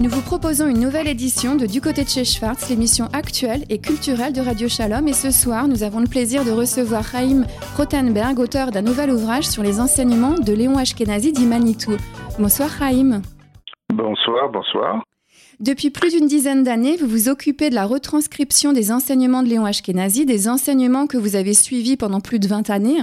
Nous vous proposons une nouvelle édition de Du côté de chez Schwartz, l'émission actuelle et culturelle de Radio Shalom. Et ce soir, nous avons le plaisir de recevoir Chaim Rothenberg, auteur d'un nouvel ouvrage sur les enseignements de Léon Ashkenazi d'Imanitou. Bonsoir Chaim. Bonsoir, bonsoir. Depuis plus d'une dizaine d'années, vous vous occupez de la retranscription des enseignements de Léon Ashkenazi, des enseignements que vous avez suivis pendant plus de 20 années.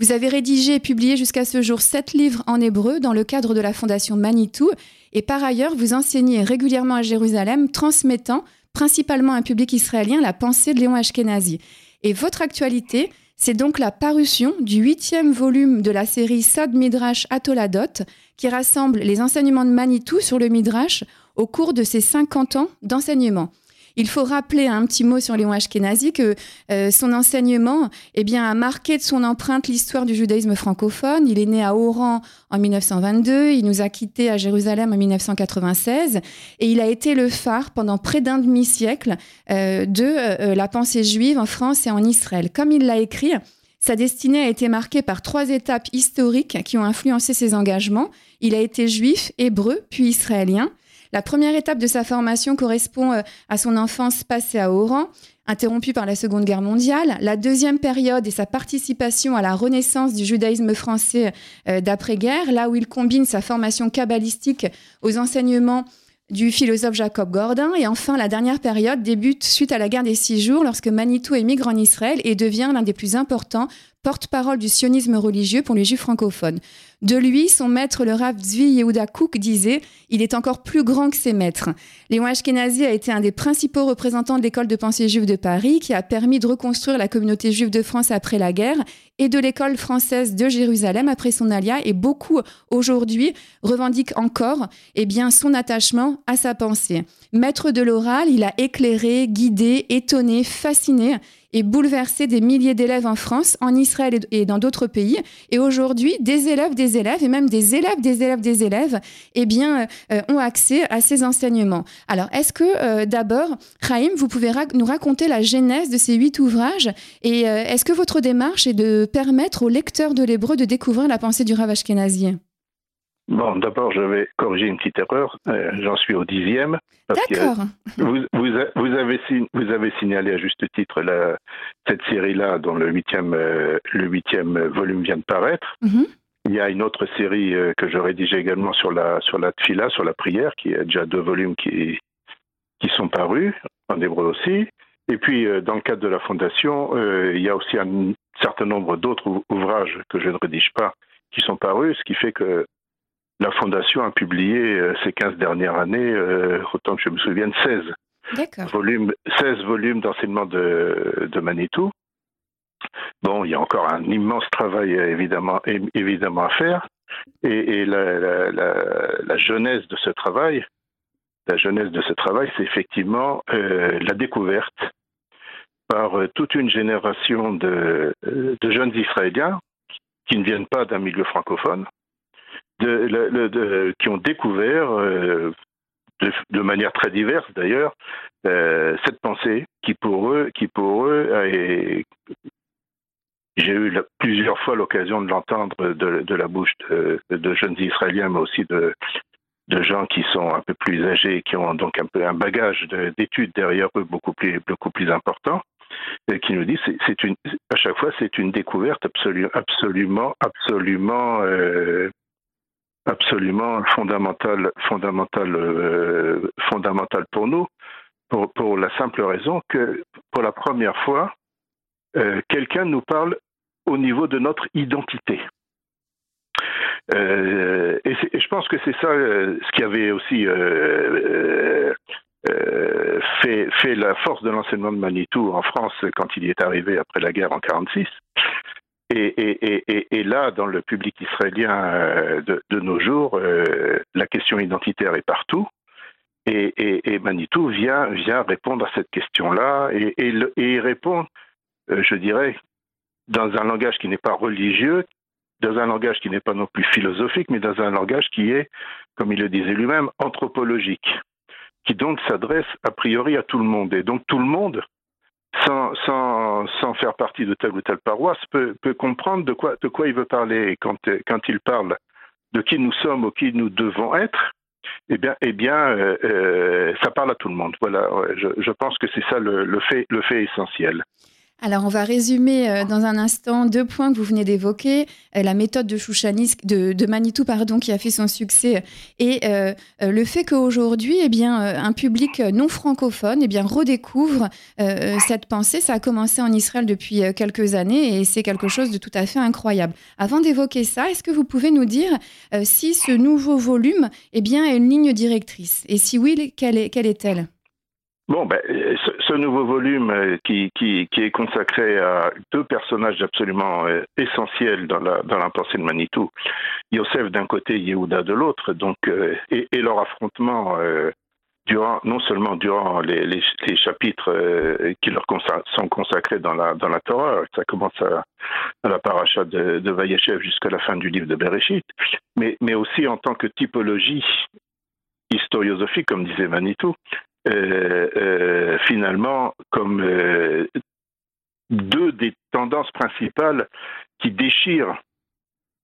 Vous avez rédigé et publié jusqu'à ce jour sept livres en hébreu dans le cadre de la Fondation Manitou et par ailleurs, vous enseignez régulièrement à Jérusalem, transmettant principalement à un public israélien la pensée de Léon Ashkenazi. Et votre actualité, c'est donc la parution du huitième volume de la série Sad Midrash Atoladot, qui rassemble les enseignements de Manitou sur le Midrash au cours de ses 50 ans d'enseignement. Il faut rappeler un petit mot sur Léon Ashkenazi que euh, son enseignement eh bien, a marqué de son empreinte l'histoire du judaïsme francophone. Il est né à Oran en 1922, il nous a quittés à Jérusalem en 1996 et il a été le phare pendant près d'un demi-siècle euh, de euh, la pensée juive en France et en Israël. Comme il l'a écrit, sa destinée a été marquée par trois étapes historiques qui ont influencé ses engagements. Il a été juif, hébreu, puis israélien. La première étape de sa formation correspond euh, à son enfance passée à Oran, interrompue par la Seconde Guerre mondiale. La deuxième période est sa participation à la renaissance du judaïsme français euh, d'après-guerre, là où il combine sa formation kabbalistique aux enseignements du philosophe Jacob Gordin. Et enfin, la dernière période débute suite à la guerre des six jours, lorsque Manitou émigre en Israël et devient l'un des plus importants porte-parole du sionisme religieux pour les juifs francophones. De lui, son maître, le Rav Zvi Yehuda Kouk, disait Il est encore plus grand que ses maîtres. Léon Ashkenazi a été un des principaux représentants de l'école de pensée juive de Paris, qui a permis de reconstruire la communauté juive de France après la guerre, et de l'école française de Jérusalem après son alia. Et beaucoup, aujourd'hui, revendiquent encore eh bien, son attachement à sa pensée. Maître de l'oral, il a éclairé, guidé, étonné, fasciné et bouleversé des milliers d'élèves en France, en Israël et dans d'autres pays. Et aujourd'hui, des élèves des élèves et même des élèves des élèves des élèves eh bien, euh, ont accès à ces enseignements. Alors, est-ce que euh, d'abord, Chaim, vous pouvez nous raconter la genèse de ces huit ouvrages et euh, est-ce que votre démarche est de permettre aux lecteurs de l'hébreu de découvrir la pensée du Rav Ashkenazi? Bon, d'abord, je vais corriger une petite erreur. J'en suis au dixième. D'accord. Vous, vous, avez, vous avez signalé à juste titre la, cette série-là, dont le huitième, le huitième volume vient de paraître. Mm-hmm. Il y a une autre série euh, que je rédigeais également sur la sur la tfila, sur la prière, qui a déjà deux volumes qui qui sont parus en hébreu aussi. Et puis euh, dans le cadre de la fondation, euh, il y a aussi un certain nombre d'autres ouvrages que je ne rédige pas qui sont parus, ce qui fait que la fondation a publié ces 15 dernières années, autant que je me souvienne, 16 volumes, 16 volumes d'enseignement de, de Manitou. Bon, il y a encore un immense travail évidemment, évidemment à faire. Et, la, jeunesse de ce travail, la jeunesse de ce travail, c'est effectivement euh, la découverte par euh, toute une génération de, jeunes Israéliens qui ne viennent pas d'un milieu francophone, qui ont découvert euh, de, manière très diverse d'ailleurs, cette pensée qui pour eux, qui pour eux j'ai eu plusieurs fois l'occasion de l'entendre de, la bouche de, jeunes Israéliens, mais aussi de, gens qui sont un peu plus âgés et qui ont donc un peu un bagage d'études derrière eux beaucoup plus, important, qui nous disent à chaque fois c'est une découverte absolument absolument absolument euh, absolument fondamentale euh, pour nous pour, la simple raison que pour la première fois euh, quelqu'un nous parle au niveau de notre identité. Euh, et, je pense que c'est ça ce qui avait aussi fait, fait, la force de l'enseignement de Manitou en France quand il y est arrivé après la guerre en 1946. Et, là, dans le public israélien de, de nos jours, la question identitaire est partout. Et, Manitou vient, vient répondre à cette question-là et, et, répond euh, je dirais, dans un langage qui n'est pas religieux, dans un langage qui n'est pas non plus philosophique, mais dans un langage qui est, comme il le disait lui-même, anthropologique, qui donc s'adresse a priori à tout le monde. Et donc tout le monde, sans, sans, sans faire partie de telle ou telle paroisse, peut, comprendre de quoi, de quoi il veut parler. quand, quand il parle de qui nous sommes ou qui nous devons être, eh bien, eh bien, ça parle à tout le monde. Voilà, je, pense que c'est ça le, fait, le fait essentiel. Alors, on va résumer euh, dans un instant deux points que vous venez d'évoquer. Euh, la méthode de de, Manitou, pardon, qui a fait son succès, et euh, le fait qu'aujourd'hui, eh bien, un public non francophone, eh bien, redécouvre cette pensée. Ça a commencé en Israël depuis quelques années et c'est quelque chose de tout à fait incroyable. Avant d'évoquer ça, est-ce que vous pouvez nous dire si ce nouveau volume, eh bien, est une ligne directrice? Et si oui, quelle est-elle? Bon, ben, ce, nouveau volume euh, qui, qui, est consacré à deux personnages absolument euh, essentiels dans la, dans pensée de Manitou, Yosef d'un côté, Yehuda de l'autre, donc euh, et, leur affrontement durant non seulement durant les, les, chapitres qui leur sont consacrés dans la dans la Torah, ça commence à, la paracha de, de Vayeshev jusqu'à la fin du livre de Bereshit, mais mais aussi en tant que typologie historiosophique, comme disait Manitou, finalement comme euh, deux des tendances principales qui déchirent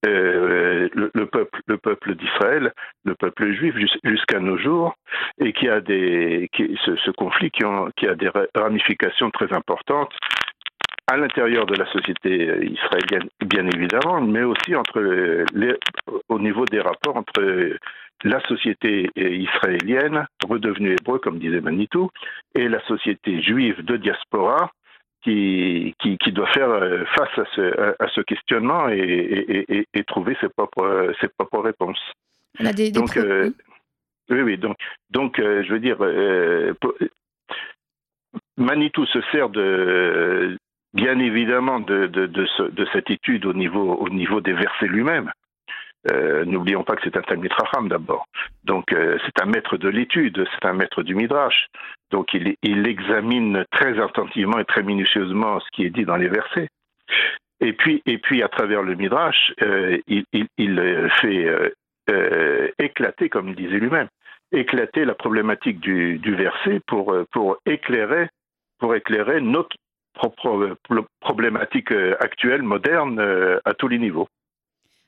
le, peuple, le peuple d'Israël, le peuple juif jusqu'à nos jours, et qui a des, ce, conflit qui, qui, a des ramifications très importantes à l'intérieur de la société israélienne, bien évidemment, mais aussi entre les, au niveau des rapports entre la société israélienne, redevenue hébreu, comme disait Manitou, et la société juive de diaspora, qui, qui, doit faire euh, face à ce, à ce questionnement et, et, trouver ses propres, ses propres réponses. donc, euh, oui, oui, donc, donc euh, je veux dire, Manitou se sert de, bien évidemment de, de, de, cette étude au niveau, au niveau des versets lui-même. Euh, n'oublions pas que c'est un Talmud Raham d'abord. Donc euh, c'est un maître de l'étude, c'est un maître du Midrash. Donc il, il, examine très attentivement et très minutieusement ce qui est dit dans les versets. Et puis, et puis à travers le Midrash, euh, il, il, fait éclater, comme il disait lui-même, éclater la problématique du, du, verset pour, pour, éclairer, pour éclairer notre problématique actuelle, moderne, à tous les niveaux.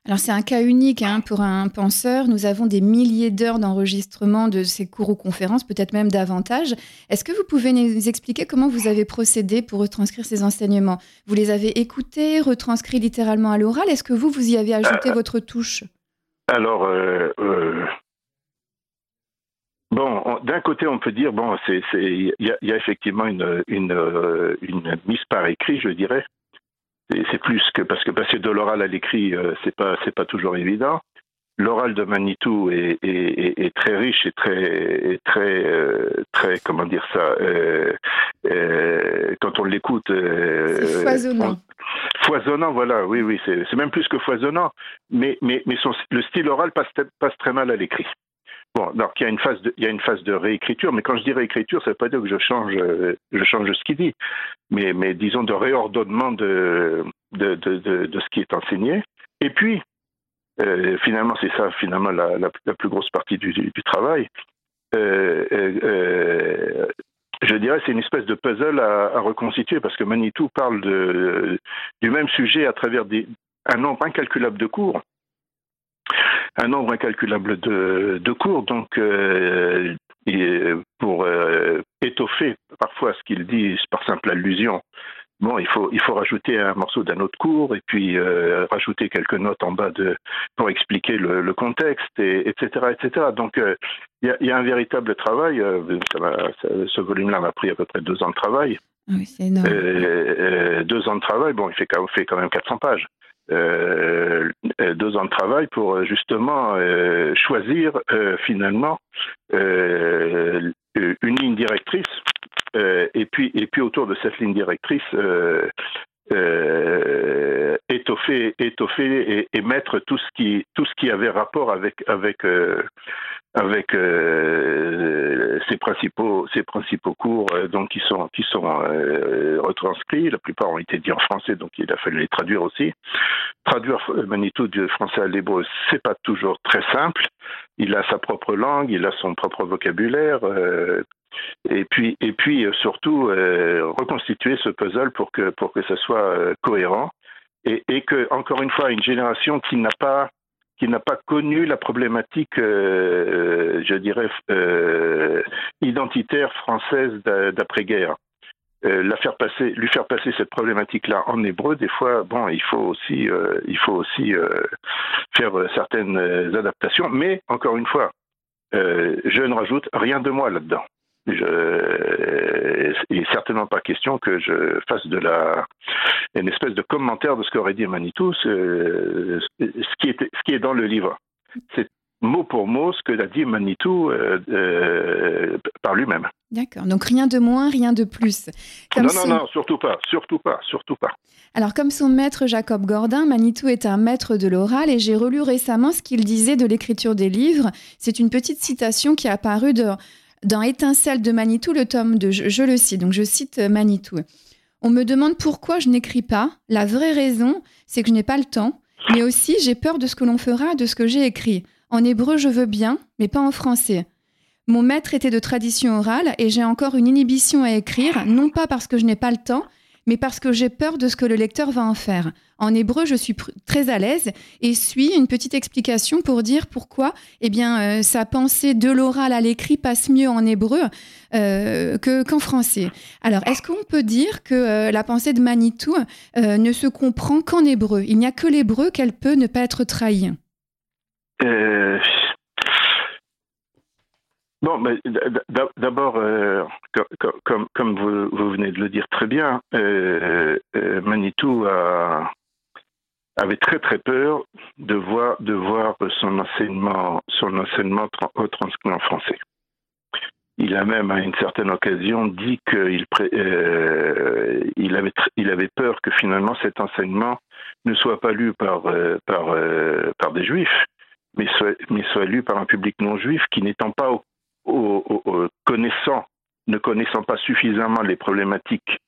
Alors c'est un cas unique hein, pour un penseur. Nous avons des milliers d'heures d'enregistrement de ces cours ou conférences, peut-être même davantage. Est-ce que vous pouvez nous expliquer comment vous avez procédé pour retranscrire ces enseignements? Vous les avez écoutés, retranscrits littéralement à l'oral? Est-ce que vous, vous y avez ajouté euh, votre touche? Alors, euh, euh, bon, d'un côté, on peut dire, bon, il y, y, a effectivement une, une, une mise par écrit, je dirais c'est plus que parce que passer de l'oral à l'écrit, euh, c'est pas c'est pas toujours évident. L'oral de Manitou est, est, est, très riche et très très euh, très comment dire ça. Euh, euh quand on l'écoute, foisonnant. foisonnant, voilà. Oui, oui, c'est même plus que foisonnant. Mais mais mais son, le style oral passe passe très mal à l'écrit. Bon, donc il y a une phase de, il y a une phase de réécriture, mais quand je dis réécriture, ça ne veut pas dire que je change, je change ce qu'il dit, mais, disons de réordonnement de, de, de, ce qui est enseigné. Et puis, euh, finalement, c'est ça, finalement, la, la, plus grosse partie du, du, travail. Euh, euh, je dirais c'est une espèce de puzzle à, à, reconstituer parce que Manitou parle de, du même sujet à travers des, un nombre incalculable de cours un nombre incalculable de, de cours. Donc, euh, pour euh, étoffer parfois ce qu'il dit par simple allusion, bon, il faut, il faut rajouter un morceau d'un autre cours et puis euh, rajouter quelques notes en bas de, pour expliquer le, le contexte, et, etc., etc. Donc, il y, y, a un véritable travail. Ça ce volume-là m'a pris à peu près deux ans de travail. Ah oui, c'est énorme. deux ans de travail, bon, il fait, fait quand même 400 pages. Euh, euh, deux ans de travail pour euh, justement choisir finalement une ligne directrice et puis et puis autour de cette ligne directrice étoffer étoffer et, et, mettre tout ce qui tout ce qui avait rapport avec avec avec euh, principaux ses principaux cours euh, donc qui sont qui sont euh, retranscrits. La plupart ont été dits en français donc il a fallu les traduire aussi. Traduire Manitou du français à l'hébreu c'est pas toujours très simple. Il a sa propre langue il a son propre vocabulaire et puis et puis surtout reconstituer ce puzzle pour que pour que ça soit cohérent et, et que encore une fois une génération qui n'a pas qui n'a pas connu la problématique, je dirais, identitaire française d'après-guerre. la faire passer, lui faire passer cette problématique-là en hébreu, des fois, bon, il faut aussi, il faut aussi faire certaines adaptations. Mais encore une fois, je ne rajoute rien de moi là-dedans je, il n'est certainement pas question que je fasse de la une espèce de commentaire de ce qu'aurait dit Manitou, ce, qui est, ce qui est dans le livre. C'est mot pour mot ce que l'a dit Manitou euh, euh, par lui-même. D'accord. Donc rien de moins, rien de plus. non, non, non, surtout pas, surtout pas, surtout pas. Alors comme son maître Jacob Gordin, Manitou est un maître de l'oral et j'ai relu récemment ce qu'il disait de l'écriture des livres. C'est une petite citation qui est apparue de dans Étincelle de Manitou, le tome 2, je, le cite, donc je cite euh, Manitou. On me demande pourquoi je n'écris pas. La vraie raison, c'est que je n'ai pas le temps, mais aussi j'ai peur de ce que l'on fera de ce que j'ai écrit. En hébreu, je veux bien, mais pas en français. Mon maître était de tradition orale et j'ai encore une inhibition à écrire, non pas parce que je n'ai pas le temps, mais parce que j'ai peur de ce que le lecteur va en faire. En hébreu, je suis très à l'aise et suis une petite explication pour dire pourquoi eh bien, euh, sa pensée de l'oral à l'écrit passe mieux en hébreu euh, qu'en français. Alors, est-ce qu'on peut dire que euh, la pensée de Manitou ne se comprend qu'en hébreu? Il n'y a que l'hébreu qu'elle peut ne pas être trahie Bon, mais d'abord, euh, comme, vous, venez de le dire très bien, euh, euh, Manitou avait très très peur de voir, de voir son enseignement, son enseignement français. Il a même à une certaine occasion dit qu'il il avait, il avait peur que finalement cet enseignement ne soit pas lu par, par, par des juifs, mais soit, mais soit lu par un public non juif qui n'étant pas au connaissant, ne connaissant pas suffisamment les problématiques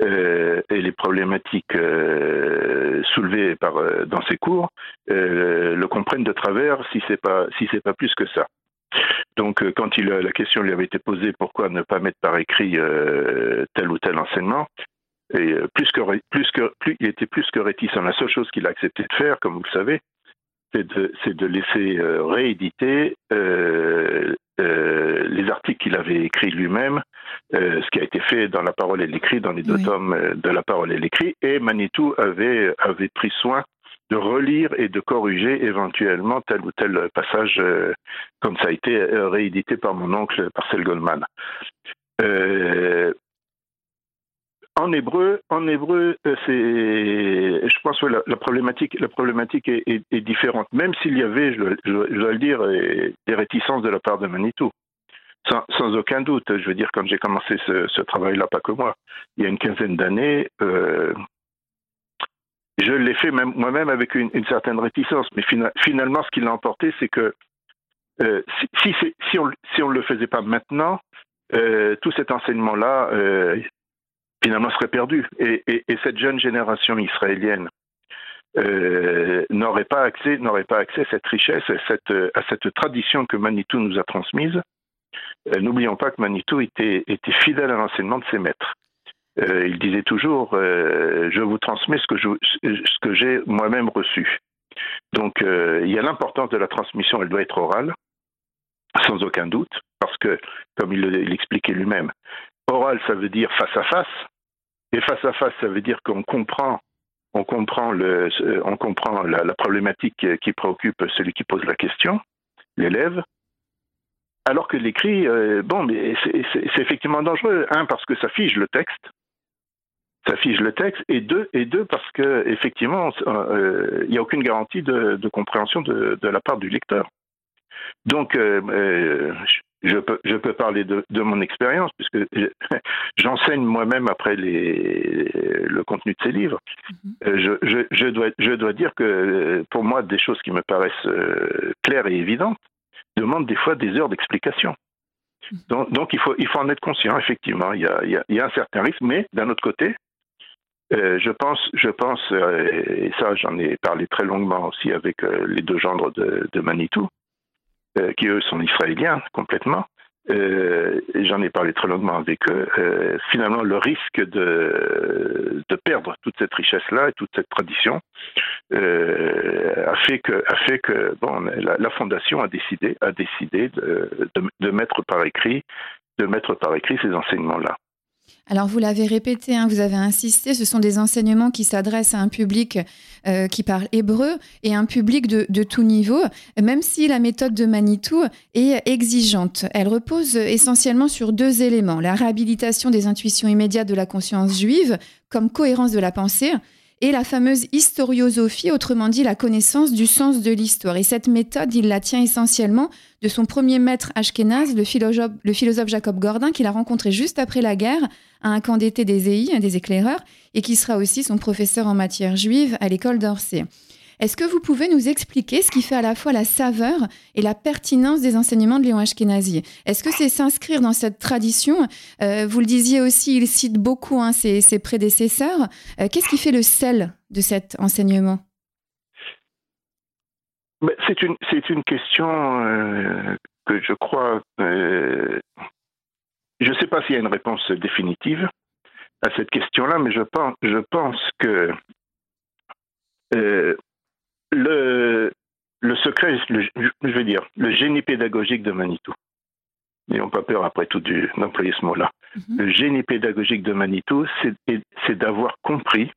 euh, et les problématiques euh, soulevées par, euh, dans ces cours, le comprennent de travers si c'est pas si pas plus que ça. Donc, quand la question lui avait été posée, pourquoi ne pas mettre par écrit tel ou tel enseignement, et plus que, plus il était plus que réticent. La seule chose qu'il a accepté de faire, comme vous le savez, c'est de, de, laisser rééditer les articles qu'il avait écrits lui-même, euh, ce qui a été fait dans La Parole et l'écrit, dans les deux tomes euh, de La Parole et l'écrit, et Manitou avait, avait pris soin de relire et de corriger éventuellement tel ou tel passage, comme ça a été réédité par mon oncle Marcel Goldman. En hébreu, en hébreu, euh, c'est, je pense que la, problématique, la problématique est, différente. Même s'il y avait, je, dois le dire, des réticences de la part de Manitou, sans, aucun doute. Je veux dire, quand j'ai commencé ce, travail-là, pas que moi, il y a une quinzaine d'années, euh, je l'ai fait même, moi-même avec une, certaine réticence. Mais finalement, ce qui l'a emporté, c'est que euh, si, on ne le faisait pas maintenant, tout cet enseignement-là, finalement serait perdu. Et, cette jeune génération israélienne euh, n'aurait pas accès, n'aurait pas accès à cette richesse, à cette, tradition que Manitou nous a transmise. Euh, n'oublions pas que Manitou était, était fidèle à l'enseignement de ses maîtres. Euh, il disait toujours Je vous transmets ce que j'ai moi-même reçu. Donc il y a l'importance de la transmission, elle doit être orale, sans aucun doute, parce que, comme il l'expliquait lui-même, oral, ça veut dire face à face, et face à face, ça veut dire qu'on comprend, on comprend, le, on comprend la, problématique qui préoccupe celui qui pose la question, l'élève. Alors que l'écrit, euh, bon, mais c'est effectivement dangereux. Un, parce que ça fige le texte, ça fige le texte, et deux, et deux parce que effectivement, euh, il n'y a aucune garantie de, compréhension de, la part du lecteur. Donc, euh, je peux, je peux parler de, de mon expérience, puisque j'enseigne moi-même après les, le contenu de ces livres. Mhm. Euh, je, je, je, dois, je dois dire que pour moi, des choses qui me paraissent euh, claires et évidentes demandent des fois des heures d'explication. Mhm. Donc, donc, il, faut, il faut en être conscient, effectivement. Il y a, il y a, un certain risque, mais d'un autre côté, euh, je pense, je pense et ça j'en ai parlé très longuement aussi avec les deux gendres de, de Manitou, euh, qui eux sont israéliens complètement, euh, j'en ai parlé très longuement avec eux, euh, finalement le risque de, de perdre toute cette richesse-là et toute cette tradition euh, a fait que, a fait que bon, la, fondation a décidé, a décidé de, de, mettre par écrit, de mettre par écrit ces enseignements-là. Alors vous l'avez répété, hein, vous avez insisté, ce sont des enseignements qui s'adressent à un public euh, qui parle hébreu et un public de, tout niveau, même si la méthode de Manitou est exigeante. Elle repose essentiellement sur deux éléments, la réhabilitation des intuitions immédiates de la conscience juive comme cohérence de la pensée et la fameuse historiosophie, autrement dit la connaissance du sens de l'histoire. Et cette méthode, il la tient essentiellement de son premier maître ashkénaze, le philosophe, le philosophe Jacob Gordin, qu'il a rencontré juste après la guerre à un camp d'été des EI, des éclaireurs, et qui sera aussi son professeur en matière juive à l'école d'Orsay. Est-ce que vous pouvez nous expliquer ce qui fait à la fois la saveur et la pertinence des enseignements de Léon Ashkenazi? Est-ce que c'est s'inscrire dans cette tradition? Euh, Vous le disiez aussi, il cite beaucoup hein, ses, prédécesseurs. Euh, qu'est-ce qui fait le sel de cet enseignement? C'est une, question euh, que je crois. je ne sais pas s'il y a une réponse définitive à cette question-là, mais je pense que le, le secret, je vais dire, le génie pédagogique de Manitou. N'ayons pas peur après tout d'employer ce mot-là. Mhm. Le génie pédagogique de Manitou, c'est d'avoir compris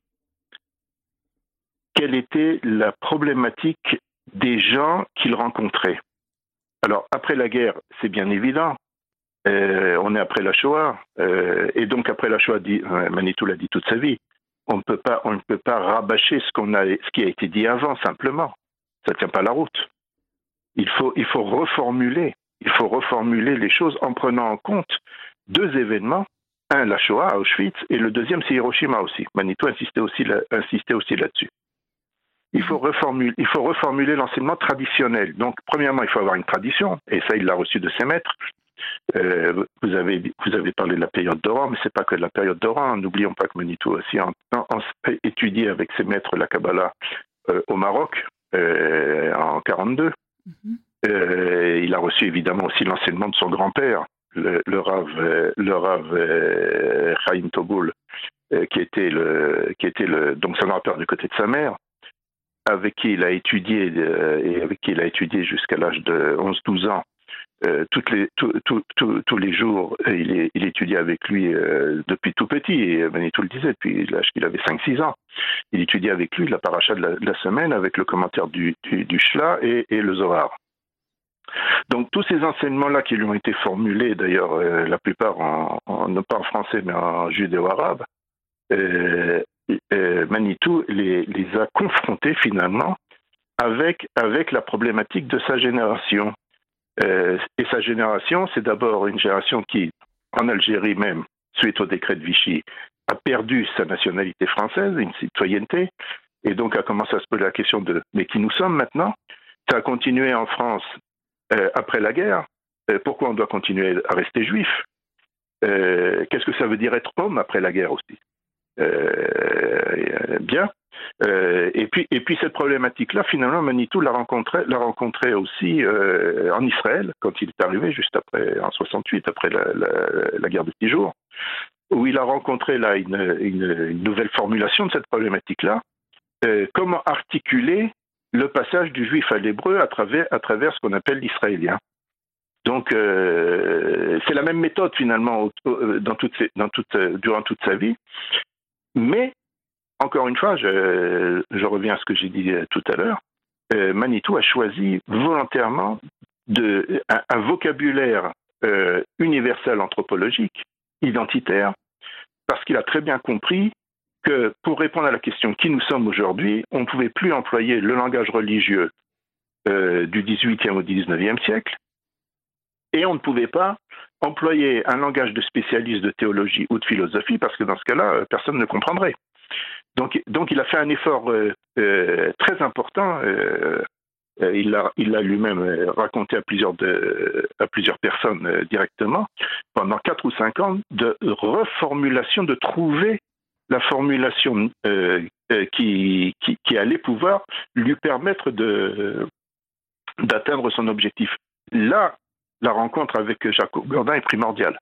quelle était la problématique des gens qu'il rencontrait. Alors, après la guerre, c'est bien évident. Euh, on est après la Shoah. Euh, et donc, après la Shoah, euh, Manitou l'a dit toute sa vie, on ne peut pas, rabâcher ce, qui a été dit avant, simplement. Ça ne tient pas la route. Il faut, reformuler. Il faut reformuler les choses en prenant en compte deux événements. Un, la Shoah à Auschwitz, et le deuxième, c'est Hiroshima aussi. Manitou insistait aussi, là, insistait aussi là-dessus. Il faut reformuler, il faut reformuler l'enseignement traditionnel. Donc, premièrement, il faut avoir une tradition, et ça, il l'a reçu de ses maîtres. Euh, vous, avez, vous avez parlé de la période d'Oran, mais c'est pas que de la période d'Oran. N'oublions pas que Manitou aussi a étudié avec ses maîtres la Kabbalah euh, au Maroc euh, en 42. Mhm. il a reçu évidemment aussi l'enseignement de son grand-père, le, le, Rav, le Rav Chaim Toboul, qui était le, qui était le, donc son grand-père du côté de sa mère, avec qui il a étudié et avec qui il a étudié jusqu'à l'âge de 11-12 ans euh, les, tous les jours, il, il étudiait avec lui euh, depuis tout petit, et Manitou le disait, depuis l'âge qu'il avait 5-6 ans. Il étudiait avec lui la paracha de la, semaine avec le commentaire du, du, Shla et, le Zohar. Donc tous ces enseignements-là qui lui ont été formulés, d'ailleurs euh, la plupart en, non pas en français mais en judéo-arabe, Manitou les, les, a confrontés finalement avec, avec la problématique de sa génération. Euh, et sa génération, c'est d'abord une génération qui, en Algérie même, suite au décret de Vichy, a perdu sa nationalité française, une citoyenneté, et donc a commencé à se poser la question de mais qui nous sommes maintenant? Ça a continué en France euh, après la guerre. Euh, pourquoi on doit continuer à rester juif? Qu'est-ce que ça veut dire être homme après la guerre aussi? Bien. Euh, et puis, et puis cette problématique-là, finalement, Manitou l'a rencontré, l'a rencontré aussi euh, en Israël quand il est arrivé juste après, en 68, après la, guerre de six jours, où il a rencontré là une, nouvelle formulation de cette problématique-là. Euh, comment articuler le passage du juif à l'hébreu à travers, à travers ce qu'on appelle l'israélien. Donc, c'est la même méthode finalement dans toute, dans toute, durant toute sa vie, mais encore une fois, je, reviens à ce que j'ai dit euh, tout à l'heure, euh, Manitou a choisi volontairement de, un, vocabulaire euh, universel anthropologique, identitaire, parce qu'il a très bien compris que pour répondre à la question qui nous sommes aujourd'hui, on ne pouvait plus employer le langage religieux du 18e au 19e siècle, et on ne pouvait pas employer un langage de spécialiste de théologie ou de philosophie, parce que dans ce cas-là, personne ne comprendrait. Donc, donc il a fait un effort euh, euh, très important. Euh, il l'a lui-même raconté à plusieurs, de, à plusieurs personnes directement pendant quatre ou cinq ans de reformulation, de trouver la formulation qui, qui, qui, allait pouvoir lui permettre d'atteindre son objectif. Là, la rencontre avec Jacob Gordin est primordiale.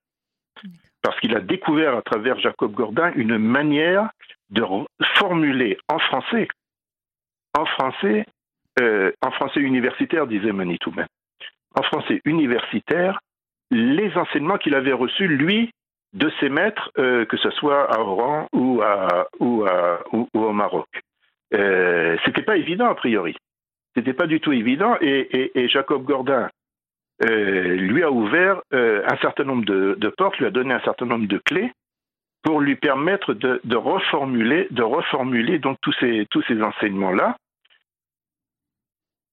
Parce qu'il a découvert à travers Jacob Gordin une manière de formuler en français, en français, euh, en français universitaire, disait Manitou même, en français universitaire, les enseignements qu'il avait reçus, lui, de ses maîtres, euh, que ce soit à Oran ou, à, ou, ou, au Maroc. Euh, C'était pas évident a priori. C'était pas du tout évident. Et, et, Jacob Gordin euh, lui a ouvert euh, un certain nombre de, portes, lui a donné un certain nombre de clés pour lui permettre de, reformuler, de reformuler donc tous ces, enseignements-là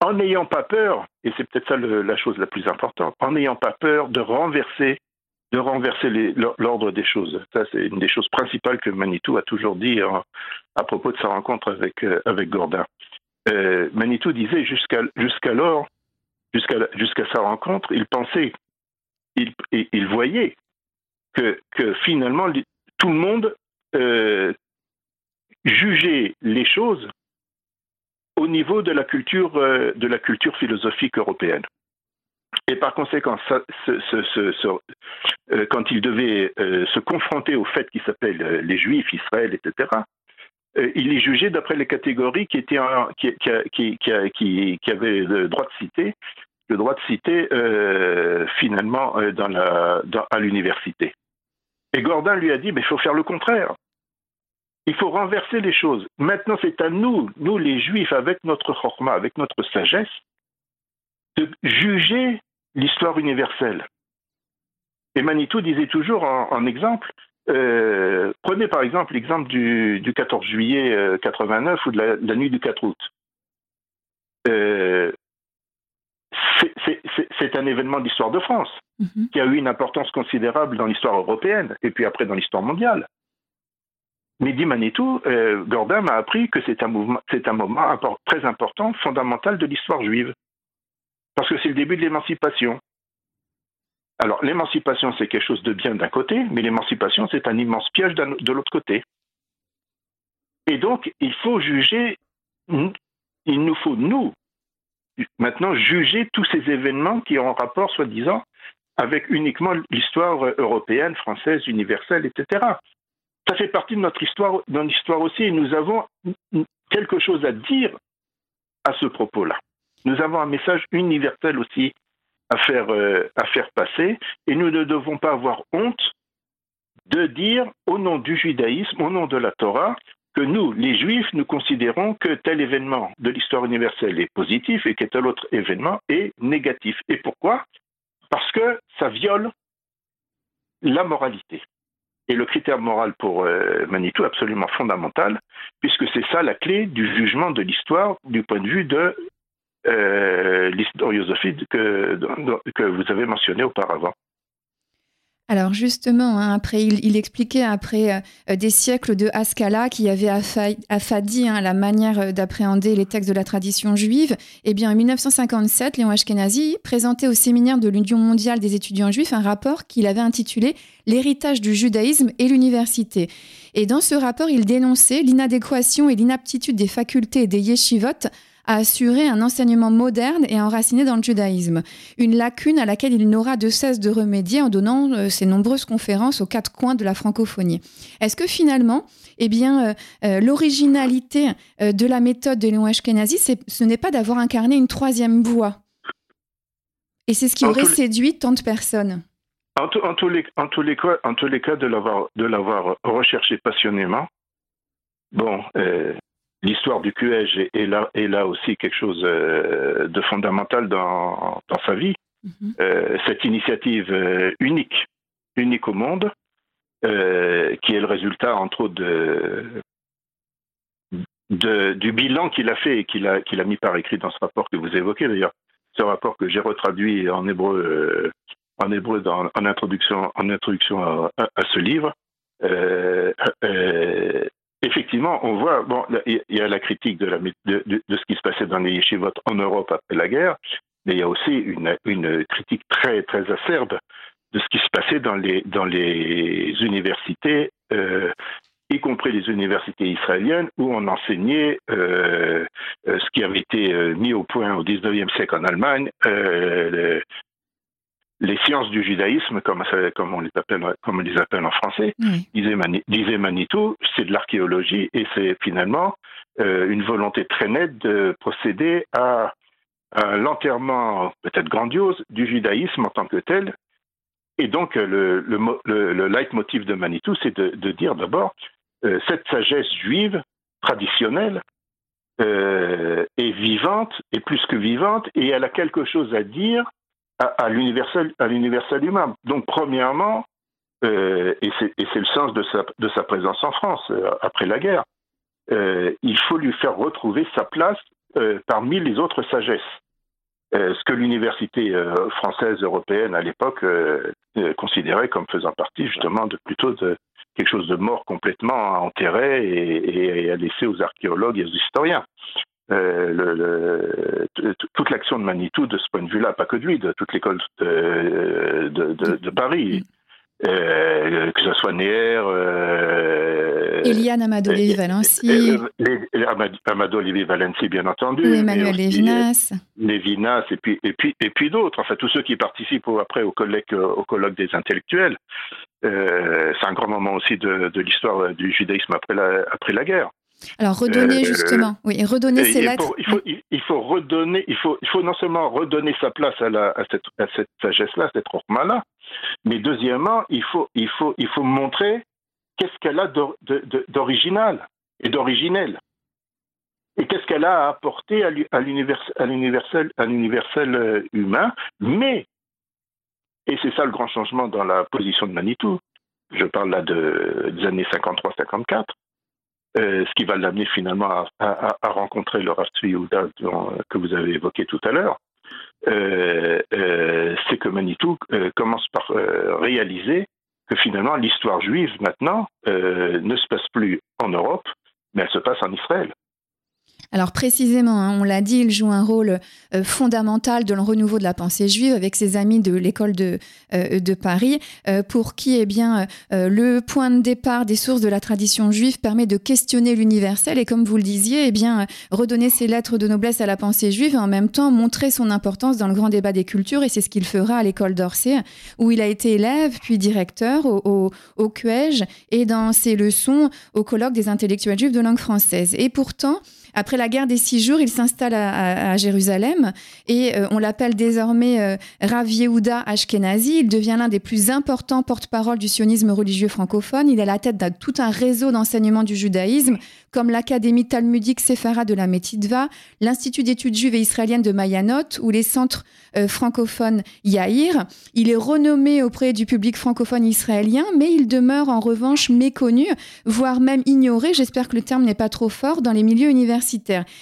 en n'ayant pas peur, et c'est peut-être ça la chose la plus importante, en n'ayant pas peur de renverser de renverser l'ordre des choses. Ça, c'est une des choses principales que Manitou a toujours dit à propos de sa rencontre avec, euh. Euh, Manitou disait jusqu'alors, jusqu'à sa rencontre, il pensait, il, voyait que, finalement tout le monde euh, jugeait les choses au niveau de la culture, culture philosophique européenne. Et par conséquent, euh, quand il devait euh, se confronter au fait qu'il s'appelle euh, les Juifs, Israël, etc., il les jugeait d'après les catégories qui, étaient avaient le droit de citer, le droit de citer finalement dans la, à l'université. Et Gordin lui a dit, mais il faut faire le contraire. Il faut renverser les choses. Maintenant, c'est à nous, nous les Juifs, avec notre chorma, avec notre sagesse, de juger l'histoire universelle. Et Manitou disait toujours en, exemple, euh, prenez par exemple l'exemple du, 14 juillet 89 euh, ou de la, nuit du 4 août. Euh, c'est un événement d'histoire de France mhm. qui a eu une importance considérable dans l'histoire européenne et puis après dans l'histoire mondiale. Mais dit Manitou, Gordin m'a appris que c'est un, mouvement, un moment très important, fondamental de l'histoire juive. Parce que c'est le début de l'émancipation. Alors, l'émancipation, c'est quelque chose de bien d'un côté, mais l'émancipation, c'est un immense piège de l'autre côté. Et donc, il faut juger, il nous faut, nous, maintenant, juger tous ces événements qui ont un rapport, soi-disant, avec uniquement l'histoire européenne, française, universelle, etc. Ça fait partie de notre histoire, de notre histoire aussi, et nous avons quelque chose à dire à ce propos-là. Nous avons un message universel aussi à faire, euh, à faire passer et nous ne devons pas avoir honte de dire au nom du judaïsme, au nom de la Torah, que nous, les juifs, nous considérons que tel événement de l'histoire universelle est positif et que tel autre événement est négatif. Et pourquoi? Parce que ça viole la moralité. Et le critère moral pour euh, Manitou est absolument fondamental, puisque c'est ça la clé du jugement de l'histoire du point de vue de euh, l'historiosophie que, que vous avez mentionné auparavant. Alors justement, hein, après, il, expliquait après euh, des siècles de Haskalah qui avait affadi hein, la manière euh, d'appréhender les textes de la tradition juive. Eh bien, en 1957, Léon Ashkenazi présentait au séminaire de l'Union mondiale des étudiants juifs un rapport qu'il avait intitulé L'héritage du judaïsme et l'université. Et dans ce rapport, il dénonçait l'inadéquation et l'inaptitude des facultés des yeshivot à assurer un enseignement moderne et enraciné dans le judaïsme, une lacune à laquelle il n'aura de cesse de remédier en donnant euh, ses nombreuses conférences aux quatre coins de la francophonie. Est-ce que finalement, eh bien, euh, euh, l'originalité de la méthode de Léon Ashkenazi, ce n'est pas d'avoir incarné une troisième voie? Et c'est ce qui aurait séduit tant de personnes. En, tous les, en, tous les cas, en tous les cas, de l'avoir recherché passionnément, bon, l'histoire du QEG est là, est là aussi quelque chose euh, de fondamental dans, dans sa vie. Mhm. Euh, cette initiative euh, unique, unique au monde, qui est le résultat, entre autres, de, de, du bilan qu'il a fait et qu'il a, qu'il a mis par écrit dans ce rapport que vous évoquez d'ailleurs. Ce rapport que j'ai retraduit en hébreu, en hébreu dans, en introduction, en introduction à, à, ce livre. Euh, effectivement, on voit, bon, il y a la critique de, ce qui se passait dans les yeshivot en Europe après la guerre, mais il y a aussi une, critique très, très acerbe de ce qui se passait dans les, dans les universités, euh, y compris les universités israéliennes, où on enseignait euh, euh ce qui avait été mis au point au 19e siècle en Allemagne, euh, les sciences du judaïsme, comme, comme, on, les appelle, comme on les appelle en français, disait, Manitou, c'est de l'archéologie et c'est finalement euh, une volonté très nette de procéder à, l'enterrement peut-être grandiose du judaïsme en tant que tel. Et donc le, le, le, leitmotiv de Manitou, c'est de, dire d'abord, euh, cette sagesse juive traditionnelle euh, est vivante, est plus que vivante, et elle a quelque chose à dire à, à l'universel humain. Donc, premièrement, euh, et c'est le sens de sa, de sa présence en France euh, après la guerre, euh, il faut lui faire retrouver sa place parmi les autres sagesses. ce que l'université française européenne à l'époque considérait comme faisant partie justement de plutôt de quelque chose de mort complètement enterré et, et à laisser aux archéologues et aux historiens. Euh, le, toute l'action de Manitou, de ce point de vue-là, pas que de lui, de toute l'école de, de, Paris, euh, que ce soit Néer, euh, Eliane Amado Lévy-Valency, Amado Lévy-Valency, bien entendu, Emmanuel Lévinas, Lévinas, et puis, et puis, et puis d'autres, enfin tous ceux qui participent après au colloque, au colloque des intellectuels. c'est un grand moment aussi de, l'histoire du judaïsme après la, après la guerre. Alors redonner euh, justement, oui, redonner ses lettres. il, faut, il, faut, redonner, il faut, il faut non seulement redonner sa place à, la, à cette, à cette sagesse-là, cette rochma-là, mais deuxièmement, il faut, il faut, il faut montrer qu'est-ce qu'elle a d'original et d'originel. Et qu'est-ce qu'elle a à apporter à l'universel, à l'universel euh, humain, mais, et c'est ça le grand changement dans la position de Manitou, je parle là de, des années 53-54, euh, ce qui va l'amener finalement à, rencontrer le Rav Yehuda que vous avez évoqué tout à l'heure, euh, euh, c'est que Manitou commence par réaliser que finalement l'histoire juive maintenant ne se passe plus en Europe, mais elle se passe en Israël. Alors précisément, hein, on l'a dit, il joue un rôle euh, fondamental dans le renouveau de la pensée juive avec ses amis de l'école de, euh, Paris, euh, pour qui eh bien, le point de départ des sources de la tradition juive permet de questionner l'universel et comme vous le disiez, eh bien, redonner ses lettres de noblesse à la pensée juive et en même temps montrer son importance dans le grand débat des cultures et c'est ce qu'il fera à l'école d'Orsay où il a été élève puis directeur au, au, au QEJ et dans ses leçons au colloque des intellectuels juifs de langue française. Et pourtant, après la guerre des six jours, il s'installe à, Jérusalem et euh, on l'appelle désormais euh, Rav Yehuda Ashkenazi. Il devient l'un des plus importants porte-parole du sionisme religieux francophone. Il est à la tête de tout un réseau d'enseignement du judaïsme comme l'Académie talmudique Sephara de la Métidva, l'Institut d'études juives et israéliennes de Mayanot ou les centres euh, francophones Yair. Il est renommé auprès du public francophone israélien, mais il demeure en revanche méconnu, voire même ignoré, j'espère que le terme n'est pas trop fort, dans les milieux universitaires.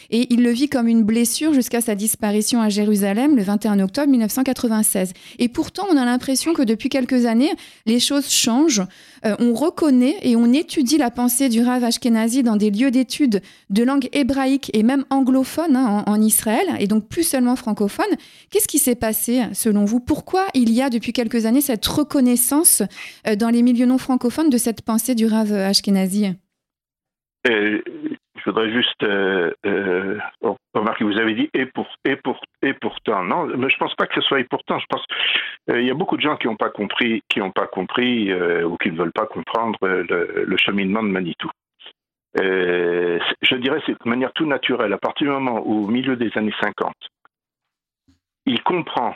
Et il le vit comme une blessure jusqu'à sa disparition à Jérusalem le 21 octobre 1996. Et pourtant, on a l'impression que depuis quelques années, les choses changent. Euh, on reconnaît et on étudie la pensée du Rav Ashkenazi dans des lieux d'études de langue hébraïque et même anglophone hein, en, Israël, et donc plus seulement francophone. Qu'est-ce qui s'est passé selon vous? Pourquoi il y a depuis quelques années cette reconnaissance euh, dans les milieux non francophones de cette pensée du Rav Ashkenazi? Euh, je voudrais juste euh, euh, remarquer, vous avez dit et pour et pour et pourtant. Non, mais je pense pas que ce soit et pourtant. Je pense euh, il y a beaucoup de gens qui n'ont pas compris, qui pas compris ou qui ne veulent pas comprendre le, le cheminement de Manitou. je dirais c'est de manière tout naturelle. À partir du moment où, au milieu des années 50, il comprend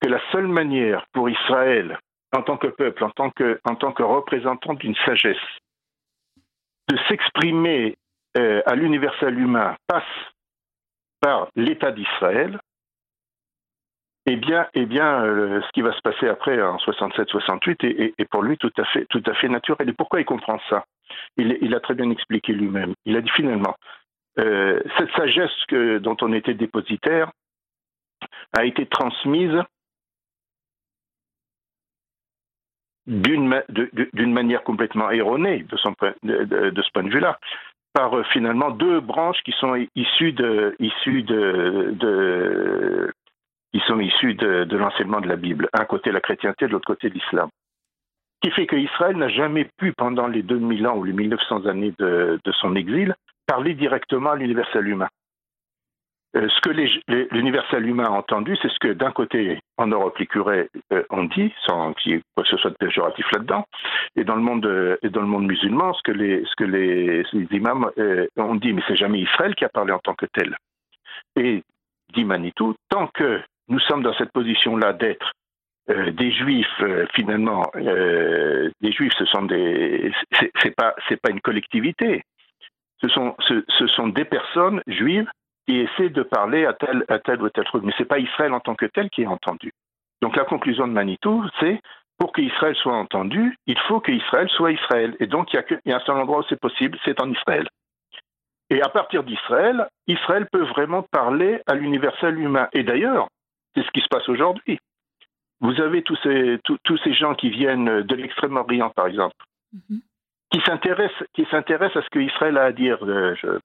que la seule manière pour Israël, en tant que peuple, en tant que, en tant que représentant d'une sagesse, de s'exprimer euh, à l'universel humain passe par l'État d'Israël, eh bien, eh bien euh, ce qui va se passer après en 67-68 est, pour lui tout à fait, tout à fait naturel. Et pourquoi il comprend ça? Il, il, a très bien expliqué lui-même. Il a dit finalement, euh, cette sagesse que, dont on était dépositaire a été transmise d'une manière complètement erronée de, ce point de vue-là par euh, finalement deux branches qui sont issues de, issues de, qui sont issues de l'enseignement de la Bible. Un côté la chrétienté, de l'autre côté l'islam. Ce qui fait qu'Israël n'a jamais pu, pendant les 2000 ans ou les 1900 années de, de son exil, parler directement à l'universel humain. Euh, ce que l'universel humain a entendu, c'est ce que d'un côté, en Europe, les curés euh, ont dit, sans qu'il y ait quoi que ce soit de péjoratif là-dedans, et dans le monde euh, musulman, ce que les, imams ont dit, mais c'est jamais Israël qui a parlé en tant que tel. Et dit Manitou, tant que nous sommes dans cette position-là d'être des juifs finalement, des juifs, ce sont des, c'est pas c'est pas une collectivité, ce sont des personnes juives qui essaie de parler à tel, à tel ou tel truc. Mais ce n'est pas Israël en tant que tel qui est entendu. Donc la conclusion de Manitou, c'est pour qu'Israël soit entendu, il faut qu'Israël soit Israël. Et donc il y, a il y a un seul endroit où c'est possible, c'est en Israël. Et à partir d'Israël, Israël peut vraiment parler à l'universel humain. Et d'ailleurs, c'est ce qui se passe aujourd'hui. Vous avez tous ces, tous, ces gens qui viennent de l'extrême-orient, par exemple, qui s'intéressent qui s'intéressent à ce qu'Israël a à dire. Je, euh,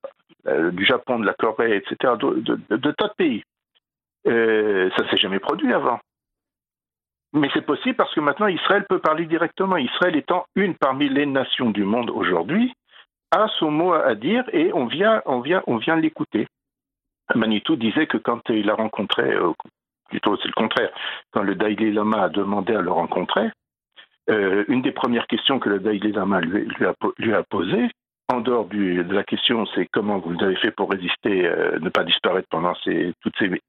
du Japon, de la Corée, etc., de, de, tas de pays. Euh, ça ne s'est jamais produit avant. Mais c'est possible parce que maintenant Israël peut parler directement. Israël étant une parmi les nations du monde aujourd'hui, a son mot à dire et on vient, on vient, on vient l'écouter. Manitou disait que quand il a rencontré, euh, plutôt c'est le contraire, quand le Dalai Lama a demandé à le rencontrer, une des premières questions que le Dalai Lama lui, a, lui a en dehors de la question, c'est comment vous avez fait pour résister, euh, ne pas disparaître pendant toutes ces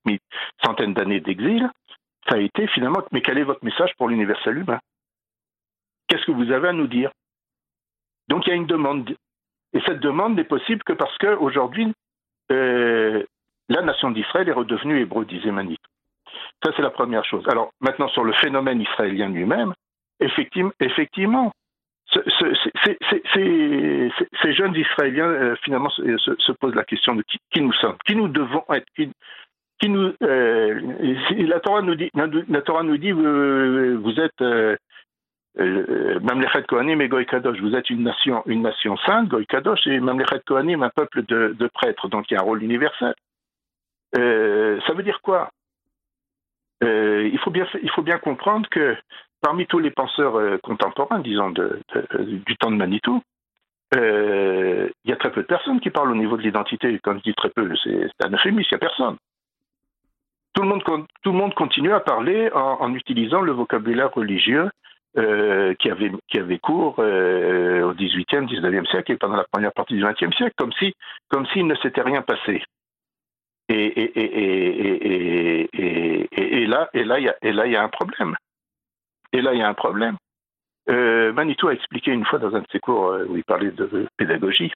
centaines d'années d'exil, ça a été finalement, mais quel est votre message pour l'universel humain? Qu'est-ce que vous avez à nous dire? Donc il y a une demande. Et cette demande n'est possible que parce qu'aujourd'hui, euh, la nation d'Israël est redevenue hébreu, disait Manit. Ça, c'est la première chose. Alors maintenant, sur le phénomène israélien lui-même, effectivement ces jeunes Israéliens, euh, finalement, se, posent la question de qui, nous sommes, qui nous devons être. Euh, la Torah nous dit, la Torah nous dit vous, êtes euh, Mamlechet Kohanim et Goy Kadosh. Vous êtes une nation, une nation sainte, Goy Kadosh, et Mamlechet Kohanim, un peuple de, de, prêtres. Donc il y a un rôle universel. ça veut dire quoi? Il, faut bien, il faut bien comprendre que parmi tous les penseurs euh, contemporains, disons, du temps de Manitou, euh, il y a très peu de personnes qui parlent au niveau de l'identité. Quand je dis très peu, c'est un euphémisme, il n'y a personne. Tout le, monde, continue à parler en, utilisant le vocabulaire religieux euh, qui, avait, qui avait cours au XVIIIe, XIXe siècle et pendant la première partie du XXe siècle, comme si comme s'il ne s'était rien passé. Et, et, et, et là, il y a un problème. Et là, il y a un problème. Euh, Manitou a expliqué une fois dans un de ses cours euh, où il parlait de pédagogie.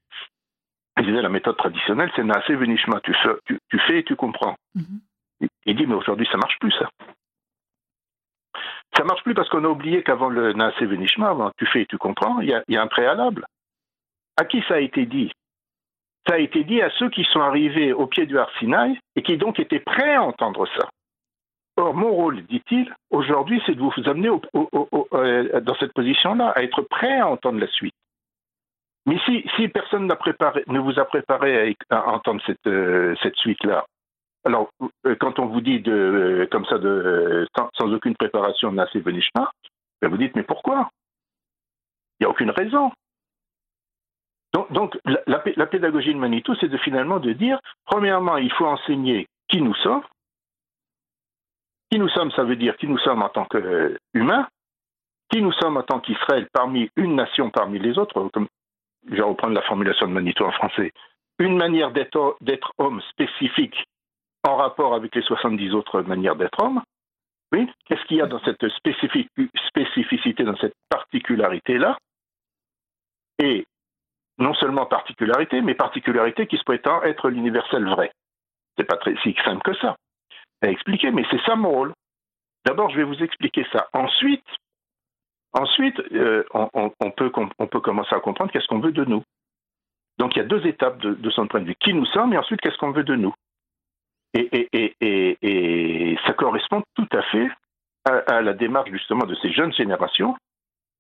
Il disait la méthode traditionnelle, c'est Naase Venishma, tu, tu, tu, fais et tu comprends. Mm-hmm. Il dit, mais aujourd'hui, ça marche plus, ça. Ça marche plus parce qu'on a oublié qu'avant le Naase Venishma, tu fais et tu comprends, il y, a, il y a un préalable. À qui ça a été dit? Ça a été dit à ceux qui sont arrivés au pied du Arsinaï et qui donc étaient prêts à entendre ça. Or, mon rôle, dit-il, aujourd'hui, c'est de vous amener euh, dans cette position-là, à être prêt à entendre la suite. Mais si, personne ne vous a préparé à, entendre cette, euh, suite-là, alors euh, quand on vous dit comme ça, sans, aucune préparation, n'a c'est Venishma, ben vous dites mais pourquoi? Il n'y a aucune raison. Donc, la, la, pédagogie de Manitou, c'est de finalement de dire, premièrement, il faut enseigner qui nous sommes, qui nous sommes, ça veut dire qui nous sommes en tant qu'humains, qui nous sommes en tant qu'Israël parmi une nation parmi les autres, comme je vais reprendre la formulation de Manitou en français, une manière d'être homme spécifique en rapport avec les 70 autres manières d'être homme. Oui, qu'est-ce qu'il y a dans cette spécificité, dans cette particularité-là? Et non seulement particularité, mais particularité qui se prétend être l'universel vrai. C'est pas très si simple que ça expliquer, mais c'est ça mon rôle. D'abord, je vais vous expliquer ça. Ensuite, ensuite euh, on, peut, commencer à comprendre qu'est-ce qu'on veut de nous. Donc il y a deux étapes de, son point de vue. Qui nous sommes et ensuite qu'est-ce qu'on veut de nous. Et, ça correspond tout à fait à, la démarche justement de ces jeunes générations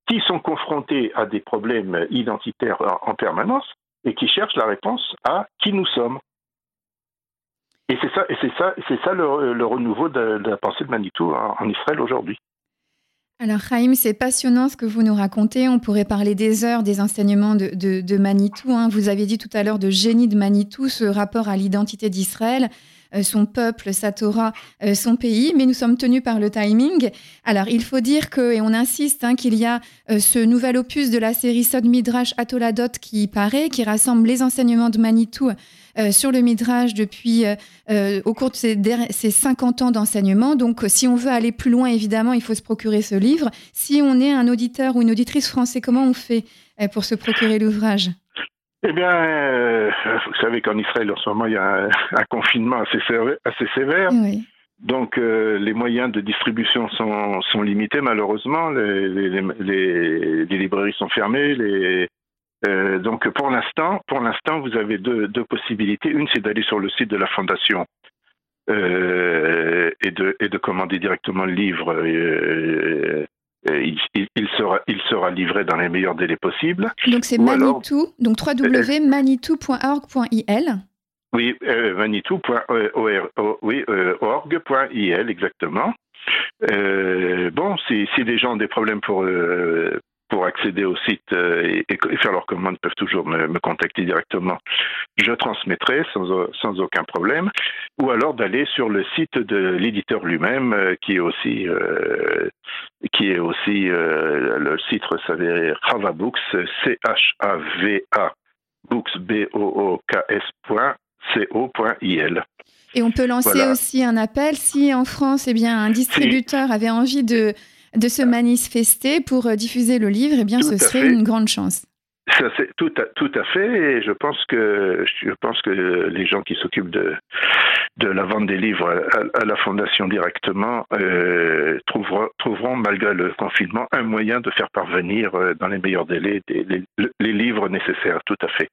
qui sont confrontées à des problèmes identitaires en permanence et qui cherchent la réponse à qui nous sommes. Et c'est ça, et c'est ça, c'est ça le, renouveau de, la pensée de Manitou en, Israël aujourd'hui. Alors, Chaim, c'est passionnant ce que vous nous racontez. On pourrait parler des heures des enseignements de, de, Manitou. Hein. Vous avez dit tout à l'heure de génie de Manitou, ce rapport à l'identité d'Israël. Son peuple, sa Torah, son pays, mais nous sommes tenus par le timing. Alors, il faut dire que, et on insiste, hein, qu'il y a ce nouvel opus de la série Sod Midrash Atoladot qui paraît, qui rassemble les enseignements de Manitou sur le Midrash depuis, au cours de ces, ces 50 ans d'enseignement. Donc, si on veut aller plus loin, évidemment, il faut se procurer ce livre. Si on est un auditeur ou une auditrice français, comment on fait pour se procurer l'ouvrage? Eh bien, euh, vous savez qu'en Israël, en ce moment, il y a un, confinement assez, assez sévère. Donc, euh, les moyens de distribution sont, sont limités, malheureusement. Les, les, les, librairies sont fermées. Les, euh, donc, pour l'instant, pour l'instant, vous avez deux, deux possibilités. Une, c'est d'aller sur le site de la Fondation et, de, et de commander directement le livre euh, il, sera, il sera livré dans les meilleurs délais possibles. Donc c'est Manitou, donc www.manitou.org.il. Oui, euh, manitou.org.il, exactement. Euh, bon, si, si des gens ont des problèmes pour, euh, pour accéder au site euh, et, faire leurs commandes peuvent toujours me, contacter directement. Je transmettrai sans, sans, aucun problème. Ou alors d'aller sur le site de l'éditeur lui-même, euh, qui est aussi, euh, qui est aussi le site s'avère Chava Books, C-H-A-V-A Books, B-O-O-K-S. Co.il. Et on peut lancer aussi un appel si en France, eh bien, un distributeur avait envie de, de se manifester pour euh, diffuser le livre, eh bien, ce serait une grande chance. C'est tout à, fait. Et je pense que les gens qui s'occupent de la vente des livres à, la fondation directement euh, trouveront, trouveront malgré le confinement un moyen de faire parvenir euh, dans les meilleurs délais les, livres nécessaires. Tout à fait.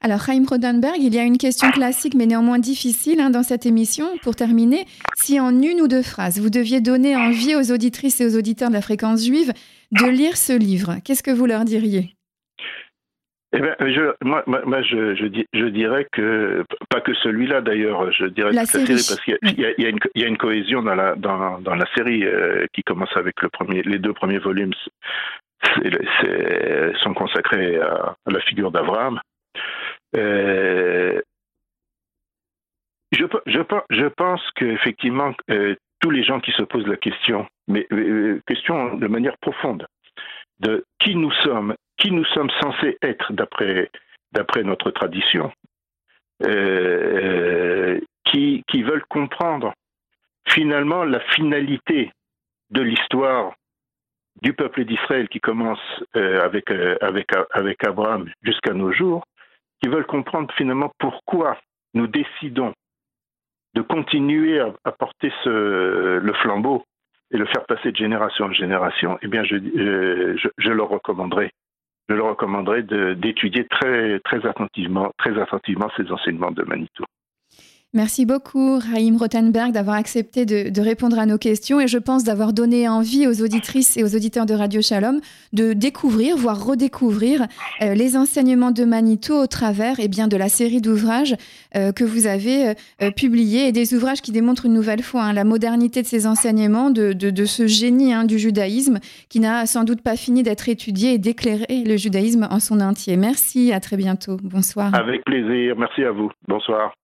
Alors, Chaim Rodenberg, il y a une question classique mais néanmoins difficile hein, dans cette émission. Pour terminer, si en une ou deux phrases, vous deviez donner envie aux auditrices et aux auditeurs de la fréquence juive de lire ce livre, qu'est-ce que vous leur diriez? Eh bien, je, moi, moi je, je, dirais que, pas que celui-là d'ailleurs, je dirais la série. parce qu'il y, y, a une cohésion dans la, dans, dans la série euh, qui commence avec le premier, les deux premiers volumes sont consacrés à, la figure d'Abraham. Euh, je, je, je pense qu'effectivement, euh, tous les gens qui se posent la question, mais question de manière profonde, de qui nous sommes qui nous sommes censés être d'après notre tradition, euh, qui, veulent comprendre finalement la finalité de l'histoire du peuple d'Israël qui commence euh, avec, euh, avec, Abraham jusqu'à nos jours, qui veulent comprendre finalement pourquoi nous décidons de continuer à, porter le flambeau et le faire passer de génération en génération, eh bien, je, je, je leur recommanderai je le recommanderais d'étudier très, très attentivement, très attentivement ces enseignements de Manitou. Merci beaucoup, Raïm Rothenberg, d'avoir accepté de, répondre à nos questions et je pense d'avoir donné envie aux auditrices et aux auditeurs de Radio Shalom de découvrir, voire redécouvrir euh, les enseignements de Manitou au travers eh bien, de la série d'ouvrages euh, que vous avez euh, publiés et des ouvrages qui démontrent une nouvelle fois hein, la modernité de ces enseignements, de, de, ce génie hein, du judaïsme qui n'a sans doute pas fini d'être étudié et d'éclairer le judaïsme en son entier. Merci, à très bientôt. Bonsoir. Avec plaisir. Merci à vous. Bonsoir.